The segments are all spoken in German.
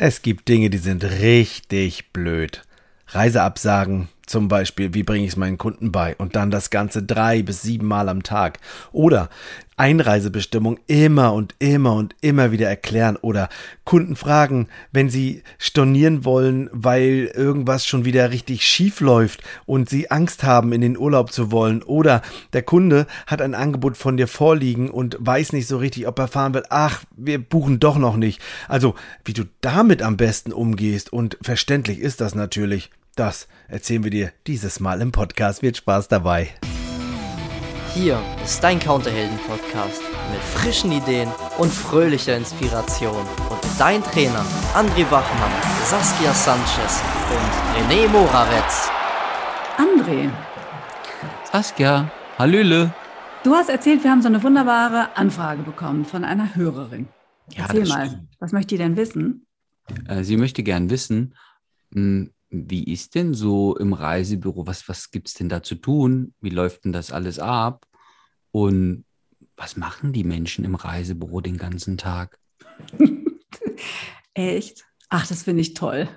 Es gibt Dinge, die sind richtig blöd. Reiseabsagen, zum Beispiel, wie bringe ich es meinen Kunden bei? Und dann das Ganze drei bis sieben Mal am Tag. Oder Einreisebestimmung immer und immer und immer wieder erklären. Oder Kunden fragen, wenn sie stornieren wollen, weil irgendwas schon wieder richtig schief läuft und sie Angst haben, in den Urlaub zu wollen. Oder der Kunde hat ein Angebot von dir vorliegen und weiß nicht so richtig, ob er fahren will. Ach, wir buchen doch noch nicht. Also, wie du damit am besten umgehst und verständlich ist das natürlich. Das erzählen wir dir dieses Mal im Podcast. Wird Spaß dabei. Hier ist dein Counterhelden-Podcast mit frischen Ideen und fröhlicher Inspiration. Und dein Trainer André Wachmann, Saskia Sanchez und René Moravetz. André. Saskia, Hallöle. Du hast erzählt, wir haben so eine wunderbare Anfrage bekommen von einer Hörerin. Ja, Erzähl das mal, stimmt. was möchte die denn wissen? Äh, Sie möchte gern wissen, wie ist denn so im Reisebüro, was, was gibt es denn da zu tun? Wie läuft denn das alles ab? Und was machen die Menschen im Reisebüro den ganzen Tag? Echt? Ach, das finde ich toll.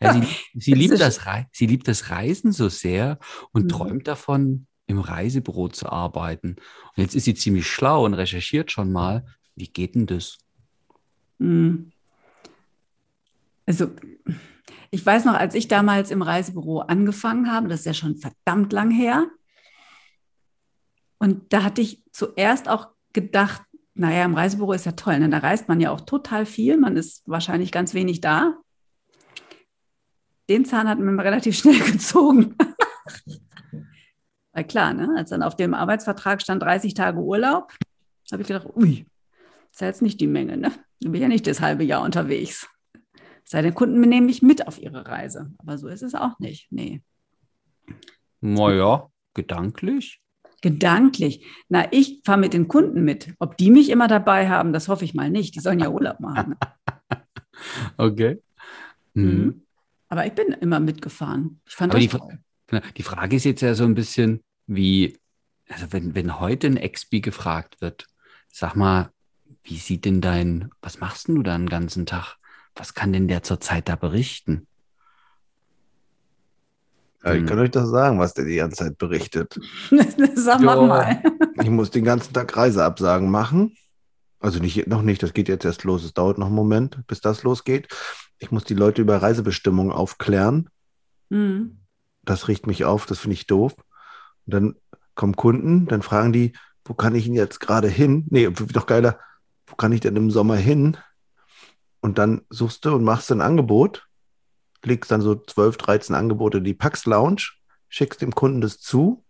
Ja, sie, sie, liebt das sie liebt das Reisen so sehr und Mhm. träumt davon, im Reisebüro zu arbeiten. Und jetzt ist sie ziemlich schlau und recherchiert schon mal, wie geht denn das? Hm. Also, ich weiß noch, als ich damals im Reisebüro angefangen habe, das ist ja schon verdammt lang her. Und da hatte ich zuerst auch gedacht, naja, im Reisebüro ist ja toll, ne? da reist man ja auch total viel, man ist wahrscheinlich ganz wenig da. Den Zahn hat man relativ schnell gezogen. Weil klar, ne? als dann auf dem Arbeitsvertrag stand 30 Tage Urlaub, habe ich gedacht, ui, ist ja jetzt nicht die Menge, ne? Ich bin ja nicht das halbe Jahr unterwegs. Es sei denn, Kunden nehmen mich mit auf ihre Reise. Aber so ist es auch nicht. Nee. Naja, gedanklich. Gedanklich. Na, ich fahre mit den Kunden mit. Ob die mich immer dabei haben, das hoffe ich mal nicht. Die sollen ja Urlaub machen. Okay. Mhm. Mhm. Aber ich bin immer mitgefahren. Ich fand Aber das die, toll. Fra- die Frage ist jetzt ja so ein bisschen, wie, also wenn, wenn heute ein Expi gefragt wird, sag mal, wie sieht denn dein, was machst denn du da den ganzen Tag? Was kann denn der zurzeit da berichten? Ja, ich Hm. kann euch das sagen, was der die ganze Zeit berichtet. Sag mal Ja. mal. Ich muss den ganzen Tag Reiseabsagen machen. Also nicht, noch nicht, das geht jetzt erst los. Es dauert noch einen Moment, bis das losgeht. Ich muss die Leute über Reisebestimmungen aufklären. Mhm. Das riecht mich auf, das finde ich doof. Und dann kommen Kunden, dann fragen die, wo kann ich denn jetzt gerade hin? Nee, doch geiler, wo kann ich denn im Sommer hin? Und dann suchst du und machst ein Angebot, legst dann so 12, 13 Angebote in die Pax Lounge, schickst dem Kunden das zu.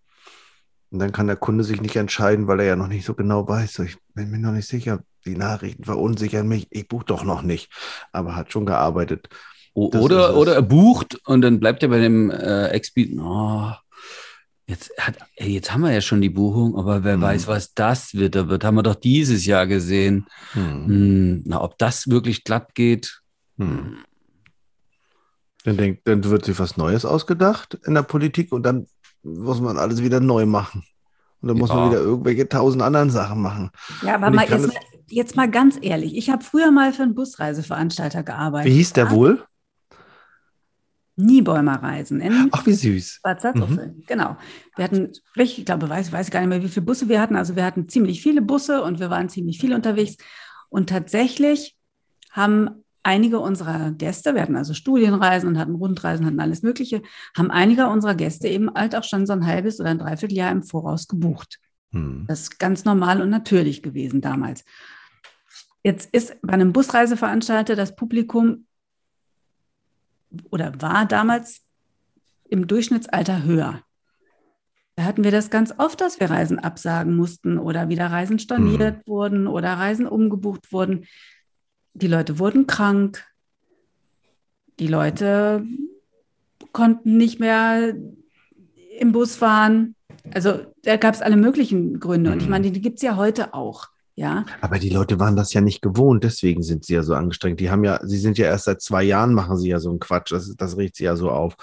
Und dann kann der Kunde sich nicht entscheiden, weil er ja noch nicht so genau weiß. So, Ich bin mir noch nicht sicher. Die Nachrichten verunsichern mich. Ich buche doch noch nicht. Aber hat schon gearbeitet. Das oder, oder er bucht und dann bleibt er bei dem äh, Expi, oh, jetzt, hat, ey, jetzt haben wir ja schon die Buchung, aber wer Hm. weiß, was das wird. Da wird, haben wir doch dieses Jahr gesehen. Hm. Hm, na, ob das wirklich glatt geht, Hm. Dann, denkt, dann wird sich was Neues ausgedacht in der Politik und dann muss man alles wieder neu machen. Und dann muss Ja. man wieder irgendwelche tausend anderen Sachen machen. Ja, aber mal jetzt, mal jetzt mal ganz ehrlich. Ich habe früher mal für einen Busreiseveranstalter gearbeitet. Wie hieß der Ja? wohl? Niebäumer Reisen in Ach, wie süß. Bad Salzuflen, genau. Wir hatten, ich glaube, weiß, weiß gar nicht mehr, wie viele Busse wir hatten. Also wir hatten ziemlich viele Busse und wir waren ziemlich viel unterwegs. Und tatsächlich haben einige unserer Gäste, wir hatten also Studienreisen und hatten Rundreisen, hatten alles Mögliche, haben einige unserer Gäste eben halt auch schon so ein halbes oder ein Dreivierteljahr im Voraus gebucht. Hm. Das ist ganz normal und natürlich gewesen damals. Jetzt ist bei einem Busreiseveranstalter das Publikum oder war damals im Durchschnittsalter höher. Da hatten wir das ganz oft, dass wir Reisen absagen mussten oder wieder Reisen storniert wurden oder Reisen umgebucht wurden. Die Leute wurden krank. Die Leute konnten nicht mehr im Bus fahren. Also da gab es alle möglichen Gründe. Und ich Mhm. meine, die gibt es ja heute auch. Ja, Aber die Leute waren das ja nicht gewohnt, deswegen sind sie ja so angestrengt. Die haben ja, sie sind ja erst seit zwei Jahren, machen sie ja so einen Quatsch. Das, das riecht sie ja so auf.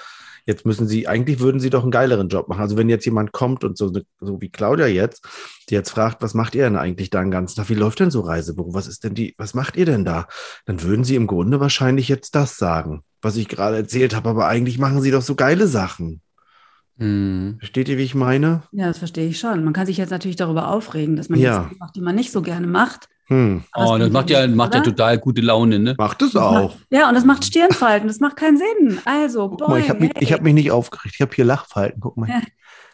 Jetzt müssen Sie, eigentlich würden Sie doch einen geileren Job machen. Also wenn jetzt jemand kommt und so, so wie Claudia jetzt, die jetzt fragt, was macht ihr denn eigentlich da den ganzen Tag? Wie läuft denn so Reisebüro? Was ist denn die, was macht ihr denn da? Dann würden Sie im Grunde wahrscheinlich jetzt das sagen, was ich gerade erzählt habe, aber eigentlich machen Sie doch so geile Sachen. Hm. Versteht ihr, wie ich meine? Ja, das verstehe ich schon. Man kann sich jetzt natürlich darüber aufregen, dass man Ja. jetzt Dinge macht, die man nicht so gerne macht. Hm, Aber Oh, das macht ja ja, macht ja total gute Laune, ne? macht es Das auch. Ja, und das macht Stirnfalten. Das macht keinen Sinn. Also, Guck mal, ich habe mich, boing, ich hab mich nicht aufgeregt. Ich habe hier Lachfalten. Guck mal. Ja. hey.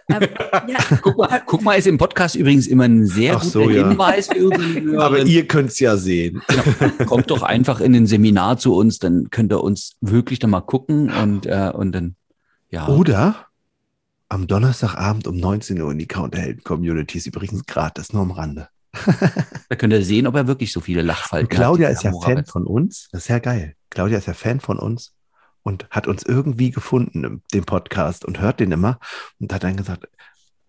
ja, Guck mal, guck mal, ist im Podcast übrigens immer ein sehr Ach guter so, ja. Hinweis für unsere Hörer. Aber ihr könnt es ja sehen. Kommt doch einfach in ein Seminar zu uns, dann könnt ihr uns wirklich dann mal gucken und, äh, und dann, ja. Oder am Donnerstagabend um 19 Uhr in die Counterhelden Community ist übrigens gratis, nur am Rande. Da könnt ihr sehen, ob er wirklich so viele Lachfalten Und Claudia hat. ist ja Fan von uns. Das ist ja geil. Claudia ist ja Fan von uns und hat uns irgendwie gefunden im dem Podcast und hört den immer und hat dann gesagt,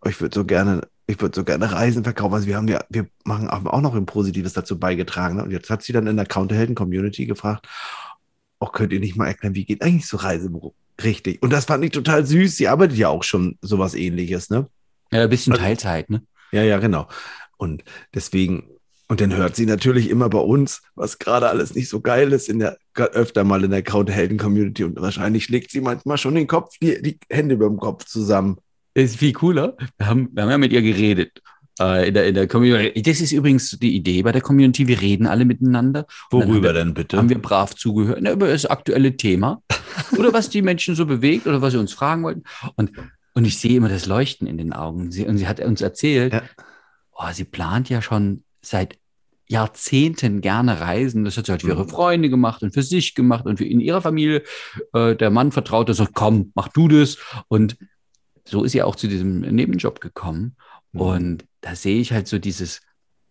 "Oh, ich würde so gerne, ich würde so gerne Reisen verkaufen. Also wir haben ja, wir machen auch noch ein Positives dazu beigetragen. Ne? Und jetzt hat sie dann in der Counterhelden Community gefragt, oh, könnt ihr nicht mal erklären, wie geht eigentlich so Reisebüro? Richtig. Und das fand ich total süß. Sie arbeitet ja auch schon sowas ähnliches, ne? Ja, ein bisschen Also- Teilzeit, ne? Ja, ja, genau. Und deswegen, und dann hört sie natürlich immer bei uns, was gerade alles nicht so geil ist, in der, öfter mal in der Krauthelden-Community und wahrscheinlich schlägt sie manchmal schon den Kopf, die, die Hände über dem Kopf zusammen. Ist viel cooler. Wir haben, wir haben ja mit ihr geredet. Äh, in, der, in der Community. Das ist übrigens die Idee bei der Community. Wir reden alle miteinander. Haben wir, denn bitte? haben wir brav zugehört Na, über das aktuelle Thema oder was die Menschen so bewegt oder was sie uns fragen wollten. Und, und ich sehe immer das Leuchten in den Augen. Sie, und sie hat uns erzählt, Ja. oh, sie plant ja schon seit Jahrzehnten gerne reisen. Das hat sie halt für ihre Mhm. Freunde gemacht und für sich gemacht und für in ihrer Familie. Äh, der Mann vertraut das und komm, mach du das. Und so ist sie auch zu diesem Nebenjob gekommen. Mhm. Und da sehe ich halt so dieses,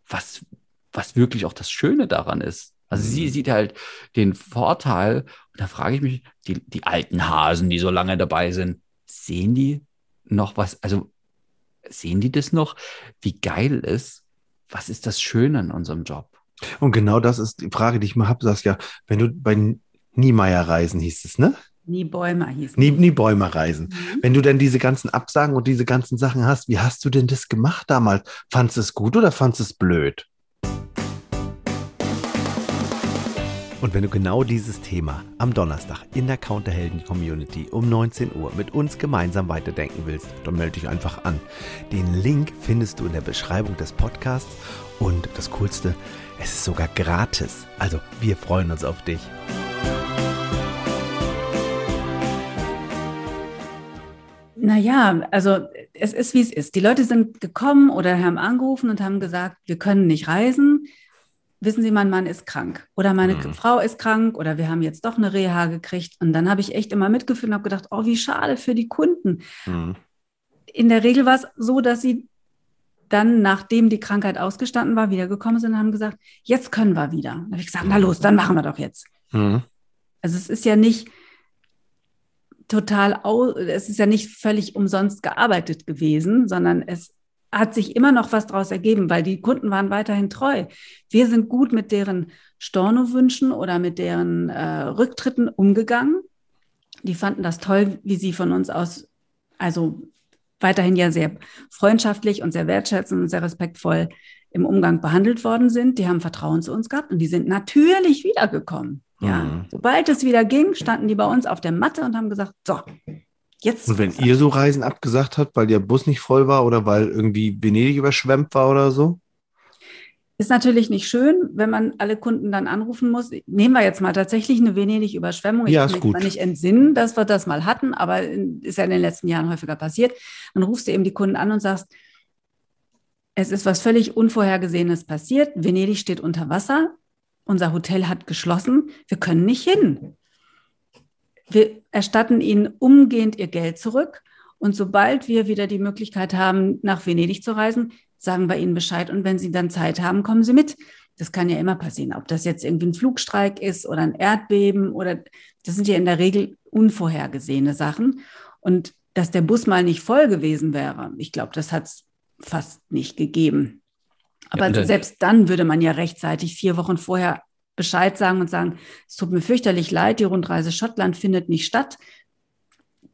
was, was wirklich auch das Schöne daran ist. Also sie Mhm. sieht halt den Vorteil, und da frage ich mich, die, die alten Hasen, die so lange dabei sind, sehen die noch was, also sehen die das noch, wie geil ist? Was ist das Schöne an unserem Job? Und genau das ist die Frage, die ich mal habe, Saskia. Wenn du bei Niemeyer reisen hieß es, ne? Nie Bäumer hieß Nie, nie Bäume reisen. Mhm. Wenn du denn diese ganzen Absagen und diese ganzen Sachen hast, wie hast du denn das gemacht damals? Fandest du es gut oder fandest du es blöd? Und wenn du genau dieses Thema am Donnerstag in der Counterhelden Community um 19 Uhr mit uns gemeinsam weiterdenken willst, dann melde dich einfach an. Den Link findest du in der Beschreibung des Podcasts und das Coolste, es ist sogar gratis. Also wir freuen uns auf dich. Naja, also es ist, wie es ist. Die Leute sind gekommen oder haben angerufen und haben gesagt, wir können nicht reisen. Wissen Sie, mein Mann ist krank oder meine Mhm. Frau ist krank oder wir haben jetzt doch eine Reha gekriegt. Und dann habe ich echt immer mitgefühlt und habe gedacht, oh, wie schade für die Kunden. Mhm. In der Regel war es so, dass sie dann, nachdem die Krankheit ausgestanden war, wiedergekommen sind und haben gesagt, jetzt können wir wieder. Dann habe ich gesagt, na los, dann machen wir doch jetzt. Mhm. Also es ist ja nicht total, au es ist ja nicht völlig umsonst gearbeitet gewesen, sondern es hat sich immer noch was daraus ergeben, weil die Kunden waren weiterhin treu. Wir sind gut mit deren Stornowünschen oder mit deren äh, Rücktritten umgegangen. Die fanden das toll, wie sie von uns aus, also weiterhin ja sehr freundschaftlich und sehr wertschätzend und sehr respektvoll im Umgang behandelt worden sind. Die haben Vertrauen zu uns gehabt und die sind natürlich wiedergekommen. Ja, Mhm. sobald es wieder ging, standen die bei uns auf der Matte und haben gesagt, so, jetzt. Und wenn ihr so Reisen abgesagt habt, weil der Bus nicht voll war oder weil irgendwie Venedig überschwemmt war oder so? Ist natürlich nicht schön, wenn man alle Kunden dann anrufen muss. Nehmen wir jetzt mal tatsächlich eine Venedig-Überschwemmung. Ich Ja, kann ist mich gut. zwar nicht entsinnen, dass wir das mal hatten, aber ist ja in den letzten Jahren häufiger passiert. Dann rufst du eben die Kunden an und sagst, es ist was völlig Unvorhergesehenes passiert. Venedig steht unter Wasser. Unser Hotel hat geschlossen. Wir können nicht hin. Wir erstatten ihnen umgehend ihr Geld zurück. Und sobald wir wieder die Möglichkeit haben, nach Venedig zu reisen, sagen wir ihnen Bescheid. Und wenn sie dann Zeit haben, kommen sie mit. Das kann ja immer passieren. Ob das jetzt irgendwie ein Flugstreik ist oder ein Erdbeben oder das sind ja in der Regel unvorhergesehene Sachen. Und dass der Bus mal nicht voll gewesen wäre, ich glaube, das hat es fast nicht gegeben. Aber Ja, selbst dann würde man ja rechtzeitig vier Wochen vorher Bescheid sagen und sagen, es tut mir fürchterlich leid, die Rundreise Schottland findet nicht statt.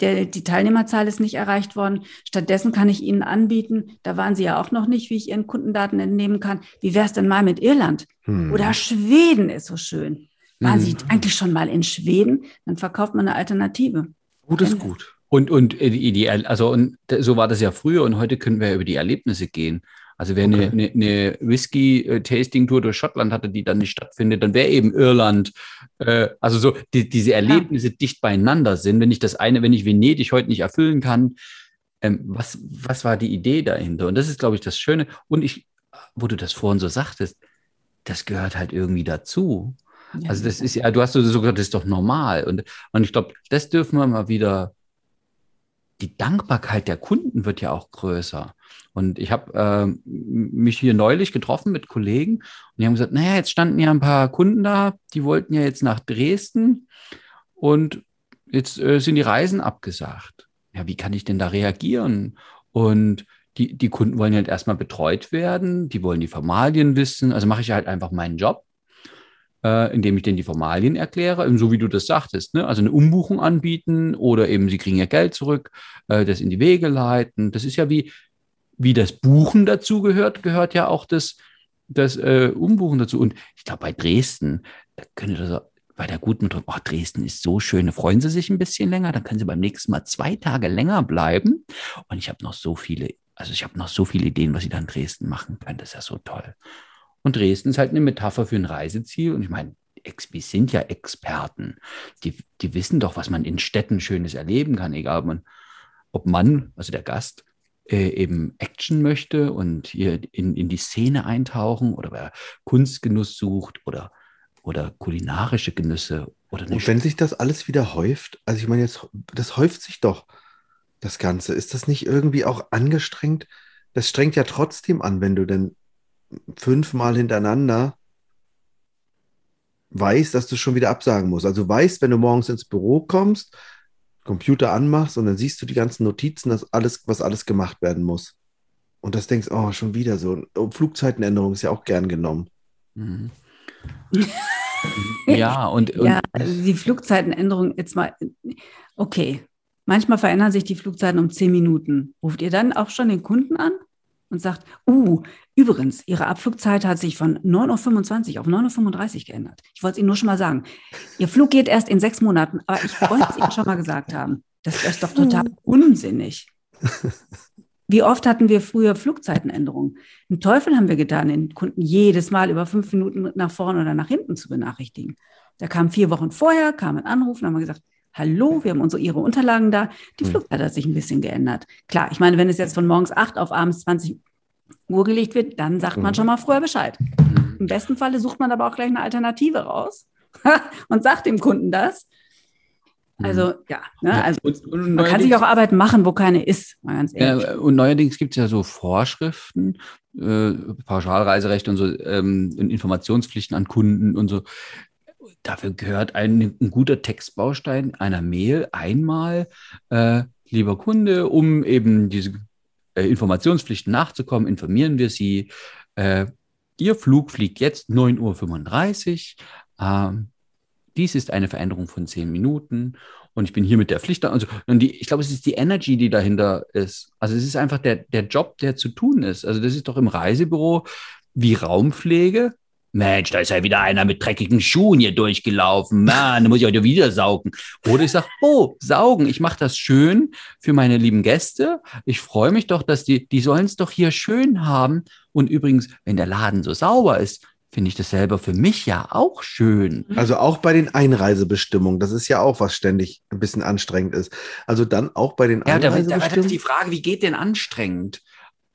der, die Teilnehmerzahl ist nicht erreicht worden. Stattdessen kann ich Ihnen anbieten, da waren Sie ja auch noch nicht, wie ich Ihren Kundendaten entnehmen kann. Wie wäre es denn mal mit Irland? Hm. Oder Schweden ist so schön. Waren hm. Sie eigentlich schon mal in Schweden? Dann verkauft man eine Alternative. Gut ist gut. Und, und, äh, die, also, und so war das ja früher und heute können wir über die Erlebnisse gehen. Also wer okay. eine, eine, Whisky-Tasting-Tour durch Schottland hatte, die dann nicht stattfindet, dann wäre eben Irland. Äh, also so die, diese Erlebnisse ja. dicht beieinander sind. Wenn ich das eine, wenn ich Venedig heute nicht erfüllen kann, ähm, was, was war die Idee dahinter? Und das ist, glaube ich, das Schöne. Und ich, wo du das vorhin so sagtest, das gehört halt irgendwie dazu. Ja. Also das ist ja, du hast so gesagt, das ist doch normal. Und, und ich glaube, das dürfen wir mal wieder die Dankbarkeit der Kunden wird ja auch größer. Und ich habe äh, mich hier neulich getroffen mit Kollegen und die haben gesagt, naja, jetzt standen ja ein paar Kunden da, die wollten ja jetzt nach Dresden und jetzt äh, sind die Reisen abgesagt. Ja, wie kann ich denn da reagieren? Und die, die Kunden wollen halt erstmal betreut werden, die wollen die Formalien wissen, also mache ich halt einfach meinen Job äh, indem ich denen die Formalien erkläre, so wie du das sagtest, ne? also eine Umbuchung anbieten oder eben sie kriegen ihr Geld zurück, äh, das in die Wege leiten. Das ist ja wie, wie das Buchen dazu gehört, gehört ja auch das, das äh, Umbuchen dazu. Und ich glaube, bei Dresden, da könnte das bei der guten Methode, oh, Dresden ist so schön, da freuen Sie sich ein bisschen länger, dann können Sie beim nächsten Mal zwei Tage länger bleiben. Und ich habe noch so viele, also ich habe noch so viele Ideen, was Sie da in Dresden machen können. Das ist ja so toll. Und Dresden ist halt eine Metapher für ein Reiseziel. Und ich meine, wir sind ja Experten. Die, die wissen doch, was man in Städten Schönes erleben kann, egal ob man, ob man also der Gast, äh, eben Action möchte und hier in, in die Szene eintauchen oder wer Kunstgenuss sucht oder, oder kulinarische Genüsse. Oder und wenn sich das alles wieder häuft, also ich meine, jetzt, das häuft sich doch, das Ganze. Ist das nicht irgendwie auch angestrengt? Das strengt ja trotzdem an, wenn du denn fünfmal hintereinander weißt, dass du schon wieder absagen musst. Also weißt, wenn du morgens ins Büro kommst, Computer anmachst und dann siehst du die ganzen Notizen, dass alles, was alles gemacht werden muss. Und das denkst, oh, schon wieder so. Flugzeitenänderung ist ja auch gern genommen. Mhm. ja, und, und ja, also die Flugzeitenänderung jetzt mal, okay. Manchmal verändern sich die Flugzeiten um zehn Minuten. Ruft ihr dann auch schon den Kunden an? Und sagt, uh, übrigens, Ihre Abflugzeit hat sich von 9.25 Uhr auf 9.35 Uhr geändert. Ich wollte es Ihnen nur schon mal sagen. Ihr Flug geht erst in sechs Monaten, aber ich wollte es Ihnen schon mal gesagt haben. Das ist doch total unsinnig. Wie oft hatten wir früher Flugzeitenänderungen? Einen Teufel haben wir getan, den Kunden jedes Mal über fünf Minuten nach vorne oder nach hinten zu benachrichtigen. Da kam vier Wochen vorher, kam ein Anruf und haben wir gesagt, hallo, wir haben unsere, Ihre Unterlagen da. Die hm. Flugzeit hat sich ein bisschen geändert. Klar, ich meine, wenn es jetzt von morgens 8 auf abends 20 Uhr gelegt wird, dann sagt man hm. schon mal früher Bescheid. Hm. Im besten Falle sucht man aber auch gleich eine Alternative raus und sagt dem Kunden das. Also ja, ne, also und, und man kann sich auch Arbeit machen, wo keine ist. Ja, und neuerdings gibt es ja so Vorschriften, äh, Pauschalreiserecht und so ähm, Informationspflichten an Kunden und so dafür gehört ein, ein, guter Textbaustein einer Mail einmal, äh, lieber Kunde, um eben diese äh, Informationspflichten nachzukommen, informieren wir Sie. Äh, Ihr Flug fliegt jetzt 9.35 Uhr. Ähm, dies ist eine Veränderung von 10 Minuten und ich bin hier mit der Pflicht. Also, die, ich glaube, es ist die Energy, die dahinter ist. Also es ist einfach der, der Job, der zu tun ist. Also das ist doch im Reisebüro wie Raumpflege. Mensch, da ist ja wieder einer mit dreckigen Schuhen hier durchgelaufen. Mann, da muss ich heute wieder saugen. Oder ich sage, oh, saugen, ich mache das schön für meine lieben Gäste. Ich freue mich doch, dass die, die sollen es doch hier schön haben. Und übrigens, wenn der Laden so sauber ist, finde ich das selber für mich ja auch schön. Also auch bei den Einreisebestimmungen, das ist ja auch was ständig ein bisschen anstrengend ist. Also dann auch bei den Einreisebestimmungen. Ja, da, da, da ist die Frage, wie geht denn anstrengend?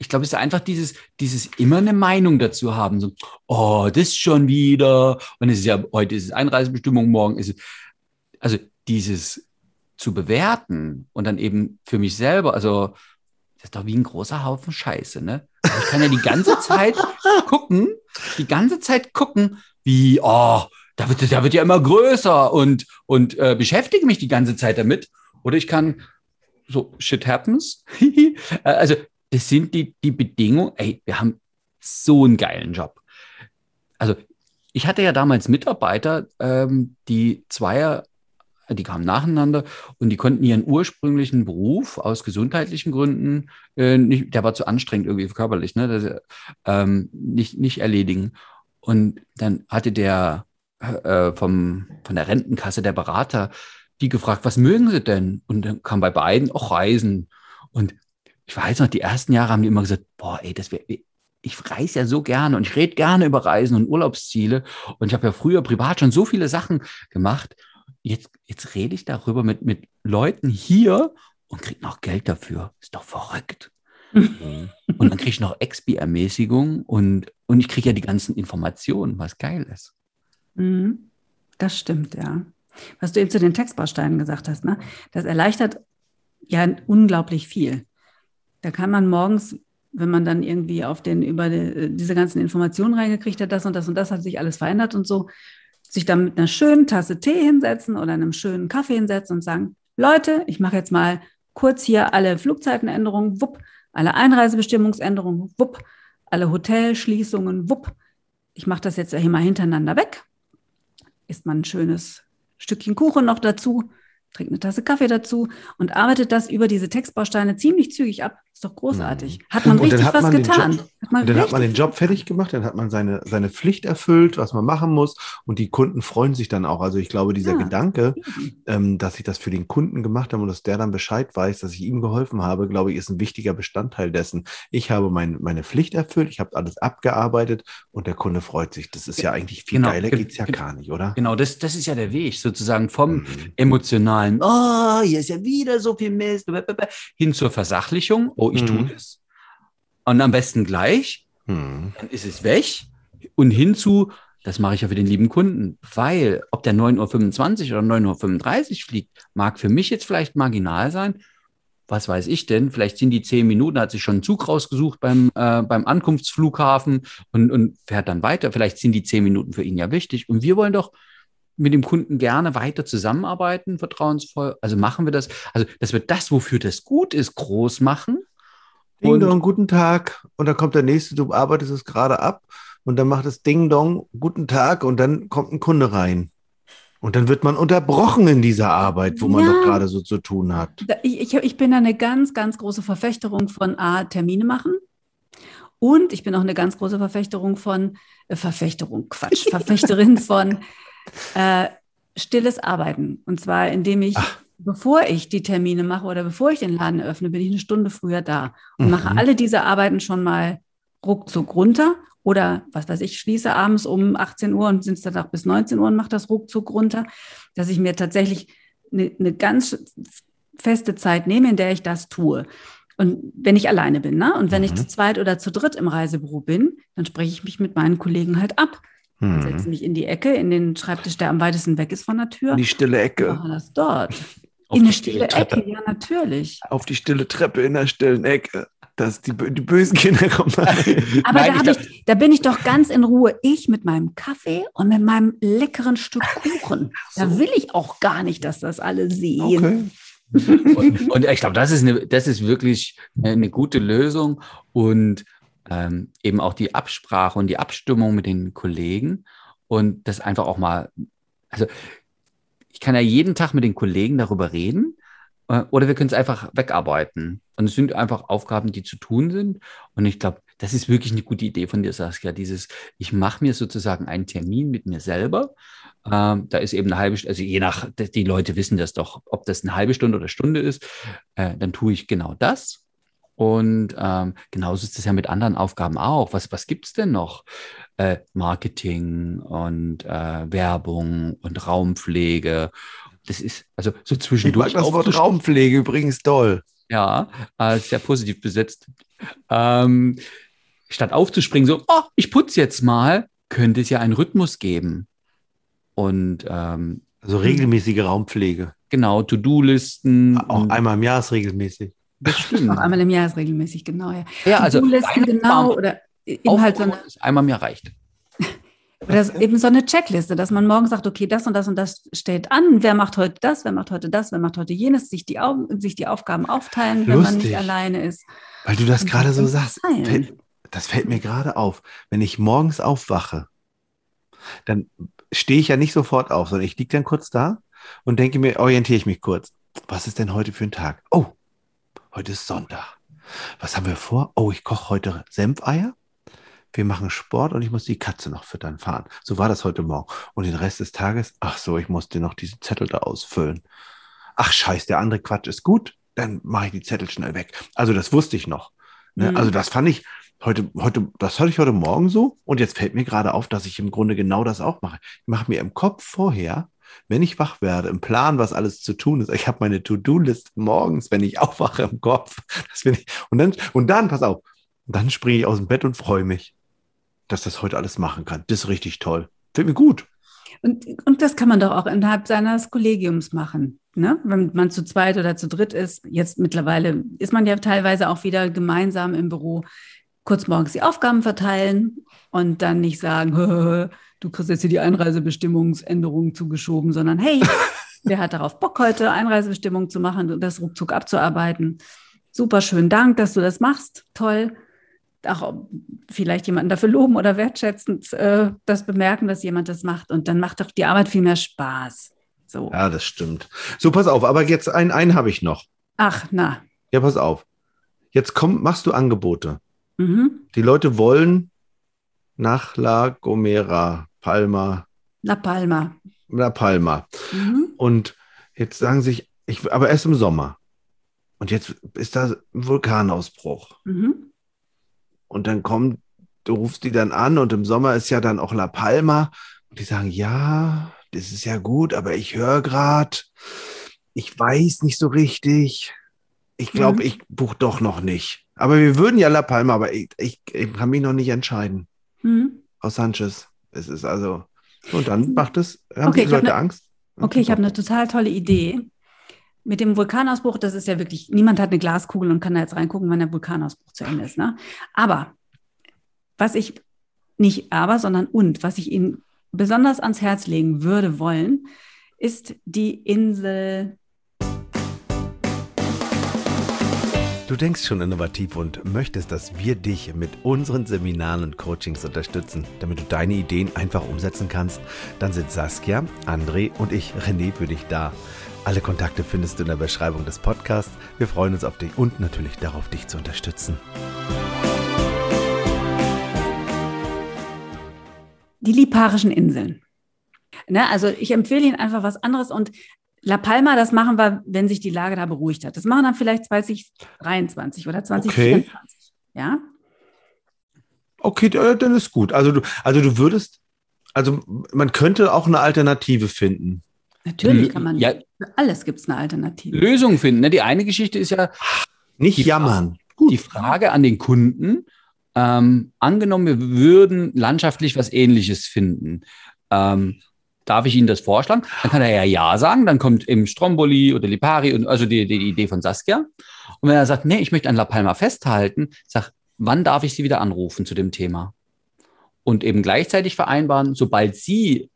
Ich glaube, es ist einfach dieses, dieses immer eine Meinung dazu haben. So, oh, das schon wieder. Und es ist ja, heute ist es Einreisebestimmung, morgen ist es. Also dieses zu bewerten und dann eben für mich selber, also das ist doch wie ein großer Haufen Scheiße, ne? Also ich kann ja die ganze Zeit gucken, die ganze Zeit gucken, wie, oh, da wird, da wird ja immer größer und, und äh, beschäftige mich die ganze Zeit damit. Oder ich kann so, shit happens. also das sind die, die Bedingungen. Ey, wir haben so einen geilen Job. Also, ich hatte ja damals Mitarbeiter, ähm, die Zweier die kamen nacheinander und die konnten ihren ursprünglichen Beruf aus gesundheitlichen Gründen, äh, nicht, der war zu anstrengend irgendwie körperlich, ne, das, ähm, nicht, nicht erledigen. Und dann hatte der äh, vom, von der Rentenkasse, der Berater, die gefragt, was mögen sie denn? Und dann kam bei beiden auch Reisen. Und ich weiß noch, die ersten Jahre haben die immer gesagt, boah, ey, das wäre, ich reise ja so gerne und ich rede gerne über Reisen und Urlaubsziele. Und ich habe ja früher privat schon so viele Sachen gemacht. Jetzt, jetzt rede ich darüber mit, mit Leuten hier und kriege noch Geld dafür. Ist doch verrückt. und dann kriege ich noch Expi-Ermäßigung und, und ich kriege ja die ganzen Informationen, was geil ist. Mhm. Das stimmt, ja. Was du eben zu den Textbausteinen gesagt hast, ne? das erleichtert ja unglaublich viel. Da kann man morgens, wenn man dann irgendwie auf den, über die, diese ganzen Informationen reingekriegt hat, das und das und das hat sich alles verändert und so, sich dann mit einer schönen Tasse Tee hinsetzen oder einem schönen Kaffee hinsetzen und sagen, Leute, ich mache jetzt mal kurz hier alle Flugzeitenänderungen, wupp, alle Einreisebestimmungsänderungen, wupp, alle Hotelschließungen, wupp. Ich mache das jetzt hier mal hintereinander weg. Isst man ein schönes Stückchen Kuchen noch dazu, trinkt eine Tasse Kaffee dazu und arbeitet das über diese Textbausteine ziemlich zügig ab. Ist doch großartig. Mhm. Hat man und richtig was getan. Job, hat dann hat man den Job fertig gemacht, dann hat man seine, seine Pflicht erfüllt, was man machen muss. Und die Kunden freuen sich dann auch. Also ich glaube, dieser ja. Gedanke, ähm, dass ich das für den Kunden gemacht habe und dass der dann Bescheid weiß, dass ich ihm geholfen habe, glaube ich, ist ein wichtiger Bestandteil dessen. Ich habe mein, meine Pflicht erfüllt, ich habe alles abgearbeitet und der Kunde freut sich. Das ist ja eigentlich viel genau. geiler, geht es ja gar nicht, oder? Genau, das, das ist ja der Weg, sozusagen vom mhm. emotionalen, oh, hier ist ja wieder so viel Mist, hin zur Versachlichung, oh, ich mhm. tue es. Und am besten gleich, mhm. dann ist es weg. Und hinzu, das mache ich ja für den lieben Kunden, weil ob der 9.25 Uhr oder 9.35 Uhr fliegt, mag für mich jetzt vielleicht marginal sein. Was weiß ich denn? Vielleicht sind die zehn Minuten, hat sich schon einen Zug rausgesucht beim, äh, beim Ankunftsflughafen und, und fährt dann weiter. Vielleicht sind die zehn Minuten für ihn ja wichtig. Und wir wollen doch mit dem Kunden gerne weiter zusammenarbeiten, vertrauensvoll. Also machen wir das. Also, dass wir das, wofür das gut ist, groß machen. Ding Dong, guten Tag. Und dann kommt der nächste, du arbeitest es gerade ab. Und dann macht es Ding Dong, guten Tag. Und dann kommt ein Kunde rein. Und dann wird man unterbrochen in dieser Arbeit, wo man ja. doch gerade so zu tun hat. Ich, ich bin eine ganz, ganz große Verfechterung von A, Termine machen. Und ich bin auch eine ganz große Verfechterung von, äh, Verfechterung, Quatsch, Verfechterin von äh, stilles Arbeiten. Und zwar, indem ich, Ach. Bevor ich die Termine mache oder bevor ich den Laden eröffne, bin ich eine Stunde früher da und mhm. mache alle diese Arbeiten schon mal ruckzuck runter. Oder was weiß ich, schließe abends um 18 Uhr und sind es dann auch bis 19 Uhr und mache das ruckzuck runter, dass ich mir tatsächlich eine, eine ganz feste Zeit nehme, in der ich das tue. Und wenn ich alleine bin, ne? Und wenn mhm. ich zu zweit oder zu dritt im Reisebüro bin, dann spreche ich mich mit meinen Kollegen halt ab. Hm. Setze mich in die Ecke, in den Schreibtisch, der am weitesten weg ist von der Tür. In die stille Ecke. Mache das dort. In eine stille, stille Ecke, ja, natürlich. Auf die stille Treppe in der stillen Ecke. Dass die, die bösen Kinder kommen. Aber Nein, da, ich, da, bin ich doch ganz in Ruhe. Ich mit meinem Kaffee und mit meinem leckeren Stück Kuchen. So. Da will ich auch gar nicht, dass das alle sehen. Okay. und, und, ich glaube, das ist, eine, das ist wirklich eine gute Lösung. Und ähm, eben auch die Absprache und die Abstimmung mit den Kollegen und das einfach auch mal, also ich kann ja jeden Tag mit den Kollegen darüber reden äh, oder wir können es einfach wegarbeiten. Und es sind einfach Aufgaben, die zu tun sind. Und ich glaube, das ist wirklich eine gute Idee von dir, Saskia. Dieses, ich mache mir sozusagen einen Termin mit mir selber. Ähm, da ist eben eine halbe Stunde, also je nach, die Leute wissen das doch, ob das eine halbe Stunde oder Stunde ist, äh, dann tue ich genau das. Und ähm, genauso ist es ja mit anderen Aufgaben auch. Was, was gibt es denn noch? Äh, Marketing und äh, Werbung und Raumpflege. Das ist also so zwischendurch. Ich mag das Wort Raumpflege übrigens toll. Ja, äh, sehr positiv besetzt. Ähm, statt aufzuspringen, so, oh, ich putze jetzt mal, könnte es ja einen Rhythmus geben. Und ähm, also regelmäßige Raumpflege. Genau, To-Do-Listen. Auch einmal im Jahr ist regelmäßig. Das stimmt. Auch einmal im Jahr ist regelmäßig, genau. Ja, ja also genau oder eben halt so eine, einmal im Jahr reicht. Oder eben so eine Checkliste, dass man morgen sagt, okay, das und das und das steht an. Wer macht heute das? Wer macht heute das? Wer macht heute jenes? Sich die, Au sich die Aufgaben aufteilen, Lustig. wenn man nicht alleine ist. Weil du das gerade so sagst. Fällt, das fällt mir gerade auf. Wenn ich morgens aufwache, dann stehe ich ja nicht sofort auf, sondern ich liege dann kurz da und denke mir, orientiere ich mich kurz. Was ist denn heute für ein Tag? Oh, heute ist Sonntag. Was haben wir vor? Oh, ich koche heute Senfeier. Wir machen Sport und ich muss die Katze noch füttern fahren. So war das heute Morgen. Und den Rest des Tages, ach so, ich musste noch diesen Zettel da ausfüllen. Ach scheiß, der andere Quatsch ist gut, dann mache ich die Zettel schnell weg. Also das wusste ich noch. Ne? Mhm. Also das fand ich heute, heute, das hatte ich heute Morgen so. Und jetzt fällt mir gerade auf, dass ich im Grunde genau das auch mache. Ich mache mir im Kopf vorher, wenn ich wach werde, im Plan, was alles zu tun ist. Ich habe meine To-Do-Liste morgens, wenn ich aufwache im Kopf. Das ich. Und dann, und dann, pass auf, dann springe ich aus dem Bett und freue mich, dass das heute alles machen kann. Das ist richtig toll. Fällt mir gut. Und, und das kann man doch auch innerhalb seines Kollegiums machen. Ne? Wenn man zu zweit oder zu dritt ist, jetzt mittlerweile ist man ja teilweise auch wieder gemeinsam im Büro, kurz morgens die Aufgaben verteilen und dann nicht sagen, du kriegst jetzt hier die Einreisebestimmungsänderung zugeschoben, sondern hey, wer hat darauf Bock, heute Einreisebestimmung zu machen und das ruckzuck abzuarbeiten? Super schön, Dank, dass du das machst. Toll. Auch vielleicht jemanden dafür loben oder wertschätzend äh, das bemerken, dass jemand das macht. Und dann macht doch die Arbeit viel mehr Spaß. So. Ja, das stimmt. So, pass auf, aber jetzt einen, einen habe ich noch. Ach, na. Ja, pass auf. Jetzt komm, machst du Angebote. Mhm. Die Leute wollen nach La Gomera, Palma, La Palma. La Palma. Mhm. Und jetzt sagen sich, ich, aber erst im Sommer. Und jetzt ist da ein Vulkanausbruch. Mhm. Und dann kommt, du rufst die dann an und im Sommer ist ja dann auch La Palma. Und die sagen, ja, das ist ja gut, aber ich höre gerade, ich weiß nicht so richtig. Ich glaube, Mhm. ich buche doch noch nicht. Aber wir würden ja La Palma, aber ich, ich, ich kann mich noch nicht entscheiden. Mhm. Frau Sanchez, es ist also. Und dann macht es, haben Okay, die Leute ne- Angst? Okay, ich habe eine total tolle Idee. Mit dem Vulkanausbruch, das ist ja wirklich, niemand hat eine Glaskugel und kann da jetzt reingucken, wann der Vulkanausbruch zu Ende ist. Ne? Aber was ich, nicht aber, sondern und, was ich Ihnen besonders ans Herz legen würde wollen, ist die Insel. Du denkst schon innovativ und möchtest, dass wir dich mit unseren Seminaren und Coachings unterstützen, damit du deine Ideen einfach umsetzen kannst, dann sind Saskia, André und ich, René, für dich da. Alle Kontakte findest du in der Beschreibung des Podcasts. Wir freuen uns auf dich und natürlich darauf, dich zu unterstützen. Die Liparischen Inseln. Ne, also ich empfehle Ihnen einfach was anderes und La Palma, das machen wir, wenn sich die Lage da beruhigt hat. Das machen wir dann vielleicht 2023 oder 2024. Ja? Okay, äh, dann ist gut. Also du, also du würdest, also man könnte auch eine Alternative finden. Natürlich kann man, ja. für alles gibt es eine Alternative. Lösung finden. Ne? Die eine Geschichte ist ja Nicht Die jammern. die Frage an den Kunden. Ähm, angenommen, wir würden landschaftlich was Ähnliches finden. Ähm, darf ich Ihnen das vorschlagen? Dann kann er ja Ja sagen. Dann kommt eben Stromboli oder Lipari und also die, die Idee von Saskia. Und wenn er sagt, nee, ich möchte an La Palma festhalten, sag, wann darf ich Sie wieder anrufen zu dem Thema? Und eben gleichzeitig vereinbaren, sobald Sie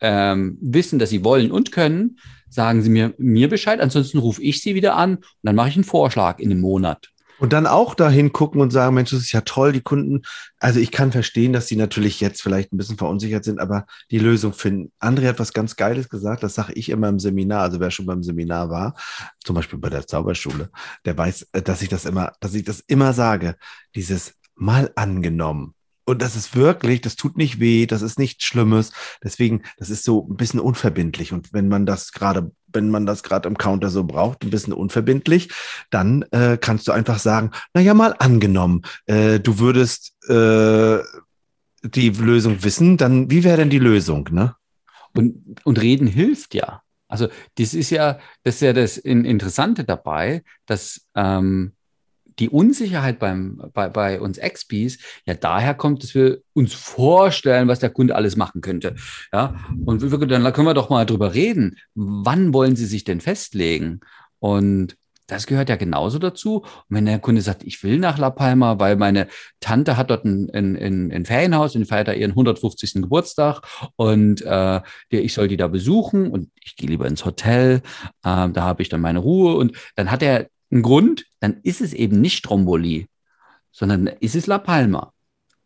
ähm, wissen, dass Sie wollen und können, sagen Sie mir, mir Bescheid. Ansonsten rufe ich Sie wieder an und dann mache ich einen Vorschlag in einem Monat. Und dann auch dahin gucken und sagen, Mensch, das ist ja toll, die Kunden. Also ich kann verstehen, dass die natürlich jetzt vielleicht ein bisschen verunsichert sind, aber die Lösung finden. André hat was ganz Geiles gesagt, das sage ich immer im Seminar. Also wer schon beim Seminar war, zum Beispiel bei der Zauberschule, der weiß, äh, dass ich das immer, dass ich das immer sage. Dieses mal angenommen. Und das ist wirklich, das tut nicht weh, das ist nichts Schlimmes. Deswegen, das ist so ein bisschen unverbindlich. Und wenn man das gerade, wenn man das gerade im Counter so braucht, ein bisschen unverbindlich, dann äh, kannst du einfach sagen, na ja, mal angenommen, äh, du würdest äh, die Lösung wissen, dann wie wäre denn die Lösung, ne? Und, und reden hilft ja. Also das ist ja, das ist ja das In- Interessante dabei, dass ähm, die Unsicherheit beim, bei, bei uns XPs ja daher kommt, dass wir uns vorstellen, was der Kunde alles machen könnte. Ja, und wir, dann können wir doch mal drüber reden. Wann wollen Sie sich denn festlegen? Und das gehört ja genauso dazu. Und wenn der Kunde sagt, ich will nach La Palma, weil meine Tante hat dort ein, ein, ein, ein Ferienhaus und feiert da ihren 150. Geburtstag und äh, der, ich soll die da besuchen und ich gehe lieber ins Hotel, äh, da habe ich dann meine Ruhe und dann hat er einen Grund, dann ist es eben nicht Stromboli, sondern ist es La Palma.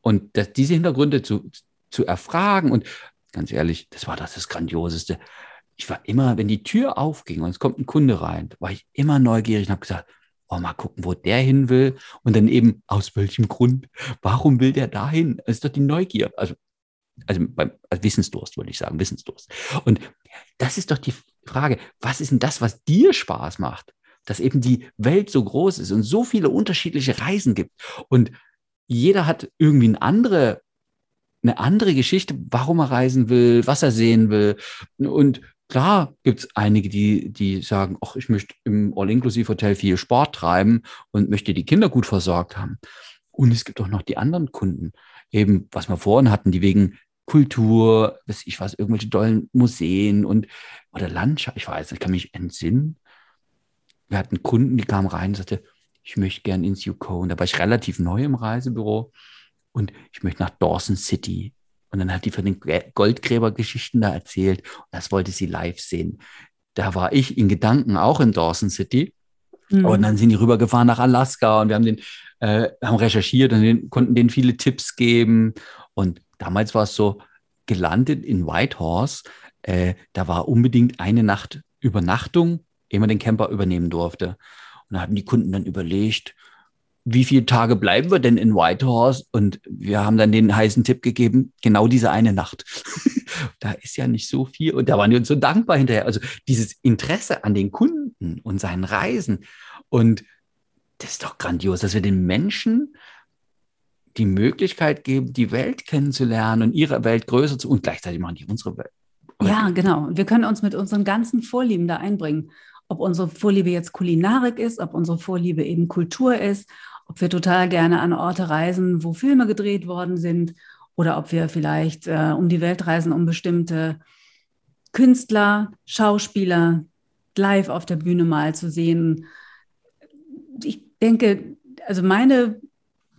Und das, diese Hintergründe zu, zu erfragen und ganz ehrlich, das war das, das Grandioseste. ich war immer, wenn die Tür aufging und es kommt ein Kunde rein, war ich immer neugierig und habe gesagt, oh, mal gucken, wo der hin will. Und dann eben, aus welchem Grund? Warum will der dahin? Das ist doch die Neugier. Also, also beim also Wissensdurst, würde ich sagen, Wissensdurst. Und das ist doch die Frage, was ist denn das, was dir Spaß macht? Dass eben die Welt so groß ist und so viele unterschiedliche Reisen gibt. Und jeder hat irgendwie eine andere, eine andere Geschichte, warum er reisen will, was er sehen will. Und Klar gibt es einige, die, die sagen, ach, ich möchte im All-Inclusive-Hotel viel Sport treiben und möchte die Kinder gut versorgt haben. Und es gibt auch noch die anderen Kunden, eben, was wir vorhin hatten, die wegen Kultur, weiß ich was, irgendwelche tollen Museen und oder Landschaft, ich weiß, ich kann mich entsinnen. Wir hatten Kunden, die kamen rein und sagte, ich möchte gern ins Yukon. Da war ich relativ neu im Reisebüro und ich möchte nach Dawson City. Und dann hat die von den Goldgräbergeschichten da erzählt. Und das wollte sie live sehen. Da war ich in Gedanken auch in Dawson City. Mhm. Und dann sind die rübergefahren nach Alaska und wir haben den, äh, haben recherchiert und den, konnten denen viele Tipps geben. Und damals war es so, gelandet in Whitehorse, äh, da war unbedingt eine Nacht Übernachtung, man den Camper übernehmen durfte. Und da hatten die Kunden dann überlegt, wie viele Tage bleiben wir denn in Whitehorse? Und wir haben dann den heißen Tipp gegeben, genau diese eine Nacht. da ist ja nicht so viel. Und da waren die uns so dankbar hinterher. Also dieses Interesse an den Kunden und seinen Reisen. Und das ist doch grandios, dass wir den Menschen die Möglichkeit geben, die Welt kennenzulernen und ihre Welt größer zu und gleichzeitig machen die unsere Welt. Ja, genau. Wir können uns mit unseren ganzen Vorlieben da einbringen. Ob unsere Vorliebe jetzt Kulinarik ist, ob unsere Vorliebe eben Kultur ist, ob wir total gerne an Orte reisen, wo Filme gedreht worden sind oder ob wir vielleicht äh, um die Welt reisen, um bestimmte Künstler, Schauspieler live auf der Bühne mal zu sehen. Ich denke, also meine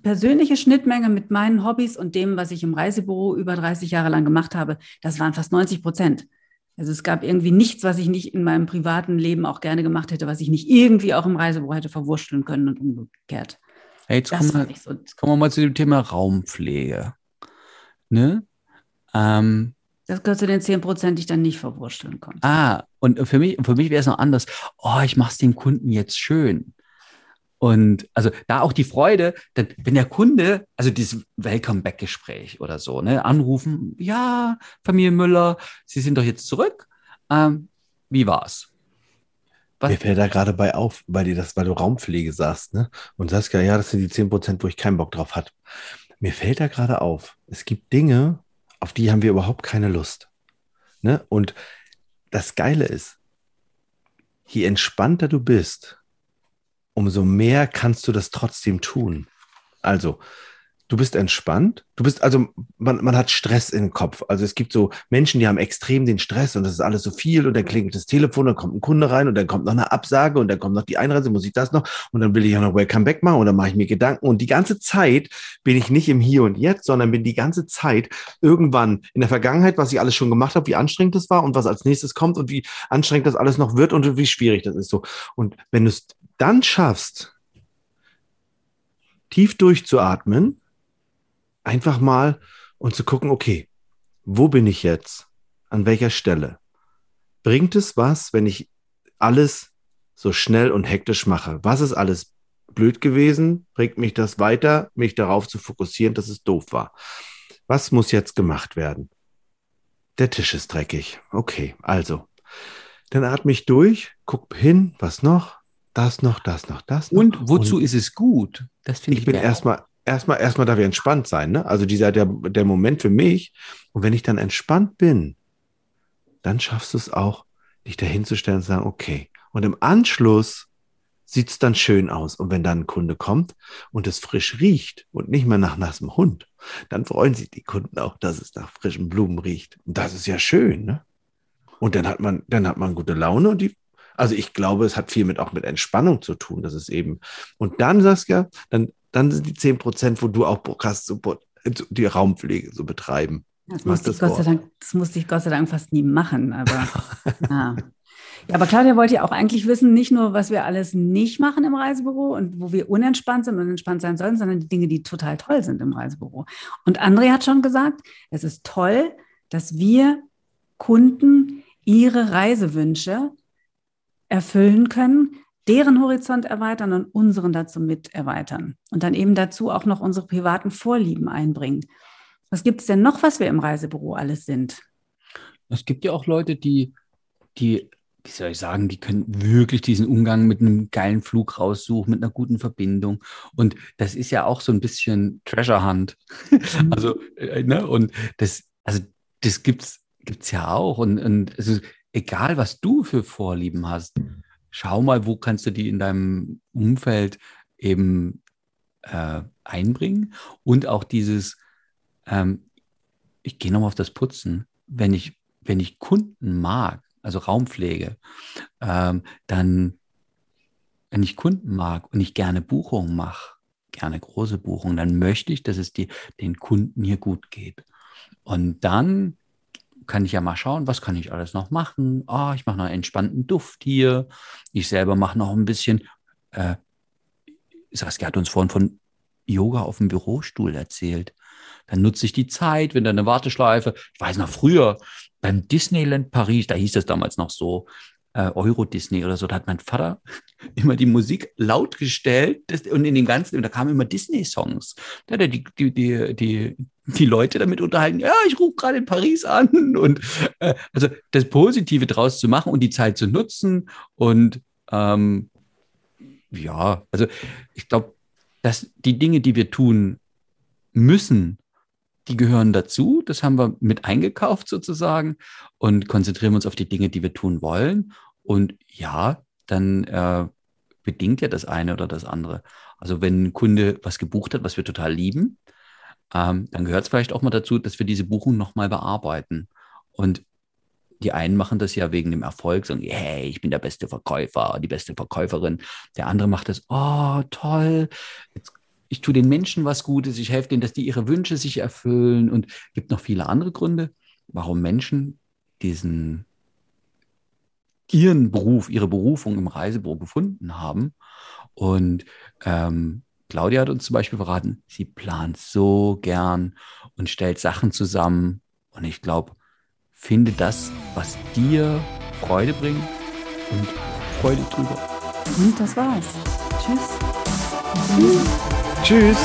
persönliche Schnittmenge mit meinen Hobbys und dem, was ich im Reisebüro über 30 Jahre lang gemacht habe, das waren fast 90 Prozent. Also es gab irgendwie nichts, was ich nicht in meinem privaten Leben auch gerne gemacht hätte, was ich nicht irgendwie auch im Reisebüro hätte verwurschteln können und umgekehrt. Hey, jetzt, kommen wir, so jetzt kommen wir mal zu dem Thema Raumpflege. Ne? Ähm, das gehört zu den 10 Prozent, die ich dann nicht verwursteln konnte. Ah, und für mich, für mich wäre es noch anders. Oh, ich mache es dem Kunden jetzt schön. Und also da auch die Freude, denn wenn der Kunde, also dieses Welcome-Back-Gespräch oder so, ne, anrufen, ja, Familie Müller, Sie sind doch jetzt zurück. Ähm, wie war's? Was? Mir fällt da gerade bei auf, weil du das, weil du Raumpflege sagst, ne? Und sagst ja, ja, das sind die 10%, wo ich keinen Bock drauf hat. Mir fällt da gerade auf, es gibt Dinge, auf die haben wir überhaupt keine Lust. Ne? Und das Geile ist, je entspannter du bist, umso mehr kannst du das trotzdem tun. Also, du bist entspannt. Du bist, also man, man hat Stress im Kopf. Also es gibt so Menschen, die haben extrem den Stress und das ist alles so viel und dann klingelt das Telefon, dann kommt ein Kunde rein und dann kommt noch eine Absage und dann kommt noch die Einreise, muss ich das noch und dann will ich ja noch Welcome Back machen und dann mache ich mir Gedanken und die ganze Zeit bin ich nicht im Hier und Jetzt, sondern bin die ganze Zeit irgendwann in der Vergangenheit, was ich alles schon gemacht habe, wie anstrengend das war und was als nächstes kommt und wie anstrengend das alles noch wird und wie schwierig das ist so. Und wenn du es dann schaffst, tief durchzuatmen, einfach mal und zu gucken, okay, wo bin ich jetzt? An welcher Stelle? Bringt es was, wenn ich alles so schnell und hektisch mache? Was ist alles blöd gewesen? Bringt mich das weiter, mich darauf zu fokussieren, dass es doof war? Was muss jetzt gemacht werden? Der Tisch ist dreckig. Okay, also. Dann atme ich durch, guck hin, was noch? Das noch, das noch, das noch. Und wozu und ist es gut? Das finde ich. Ich bin erstmal erstmal, erstmal darf ich entspannt sein, ne? Also dieser, der, der Moment für mich. Und wenn ich dann entspannt bin, dann schaffst du es auch, dich dahinzustellen und zu sagen, okay. Und im Anschluss sieht es dann schön aus. Und wenn dann ein Kunde kommt und es frisch riecht und nicht mehr nach nassem Hund, dann freuen sich die Kunden auch, dass es nach frischen Blumen riecht. Und das ist ja schön, ne? Und dann hat man, dann hat man gute Laune und die, also ich glaube, es hat viel mit auch mit Entspannung zu tun. Das ist eben, und dann Saskia, dann dann sind die 10 Prozent, wo du auch Bock hast, so, die Raumpflege zu betreiben. Das musste, ich Gott sei Dank, das musste ich Gott sei Dank fast nie machen, aber ja. Ja, aber Claudia wollte ja auch eigentlich wissen, nicht nur, was wir alles nicht machen im Reisebüro und wo wir unentspannt sind und entspannt sein sollen, sondern die Dinge, die total toll sind im Reisebüro. Und André hat schon gesagt, es ist toll, dass wir Kunden ihre Reisewünsche erfüllen können, deren Horizont erweitern und unseren dazu mit erweitern. Und dann eben dazu auch noch unsere privaten Vorlieben einbringen. Was gibt es denn noch, was wir im Reisebüro alles sind? Es gibt ja auch Leute, die, die, wie soll ich sagen, die können wirklich diesen Umgang mit einem geilen Flug raussuchen, mit einer guten Verbindung. Und das ist ja auch so ein bisschen Treasure Hunt. Mhm. also, äh, ne? Und das, also das gibt's, gibt's ja auch. Und, und also, egal, was du für Vorlieben hast, schau mal, wo kannst du die in deinem Umfeld eben äh, einbringen. Und auch dieses, ähm, ich gehe nochmal auf das Putzen. Wenn ich, wenn ich Kunden mag, also Raumpflege, ähm, dann, wenn ich Kunden mag und ich gerne Buchungen mache, gerne große Buchungen, dann möchte ich, dass es die, den Kunden hier gut geht. Und dann kann ich ja mal schauen, was kann ich alles noch machen. Oh, ich mache noch einen entspannten Duft hier. Ich selber mache noch ein bisschen. Äh, Saskia hat uns vorhin von Yoga auf dem Bürostuhl erzählt. Dann nutze ich die Zeit, wenn da eine Warteschleife, ich weiß noch früher, beim Disneyland Paris, da hieß das damals noch so, Euro Disney oder so, da hat mein Vater immer die Musik laut gestellt und in dem ganzen, da kamen immer Disney-Songs. Da hat er die, die, die, die, die Leute damit unterhalten, ja, ich rufe gerade in Paris an und äh, also das Positive draus zu machen und die Zeit zu nutzen und ähm, ja, also ich glaube, dass die Dinge, die wir tun müssen, die gehören dazu. Das haben wir mit eingekauft sozusagen und konzentrieren uns auf die Dinge, die wir tun wollen. Und ja, dann äh, bedingt ja das eine oder das andere. Also wenn ein Kunde was gebucht hat, was wir total lieben, ähm, dann gehört es vielleicht auch mal dazu, dass wir diese Buchung nochmal bearbeiten. Und die einen machen das ja wegen dem Erfolg, sagen, hey, ich bin der beste Verkäufer, die beste Verkäuferin. Der andere macht das, oh, toll, jetzt ich tue den Menschen was Gutes, ich helfe denen, dass die ihre Wünsche sich erfüllen und gibt noch viele andere Gründe, warum Menschen diesen ihren Beruf, ihre Berufung im Reisebüro gefunden haben. Und ähm, Claudia hat uns zum Beispiel verraten, sie plant so gern und stellt Sachen zusammen. Und ich glaube, finde das, was dir Freude bringt und Freude drüber. Und das war's. Tschüss. Tschüss.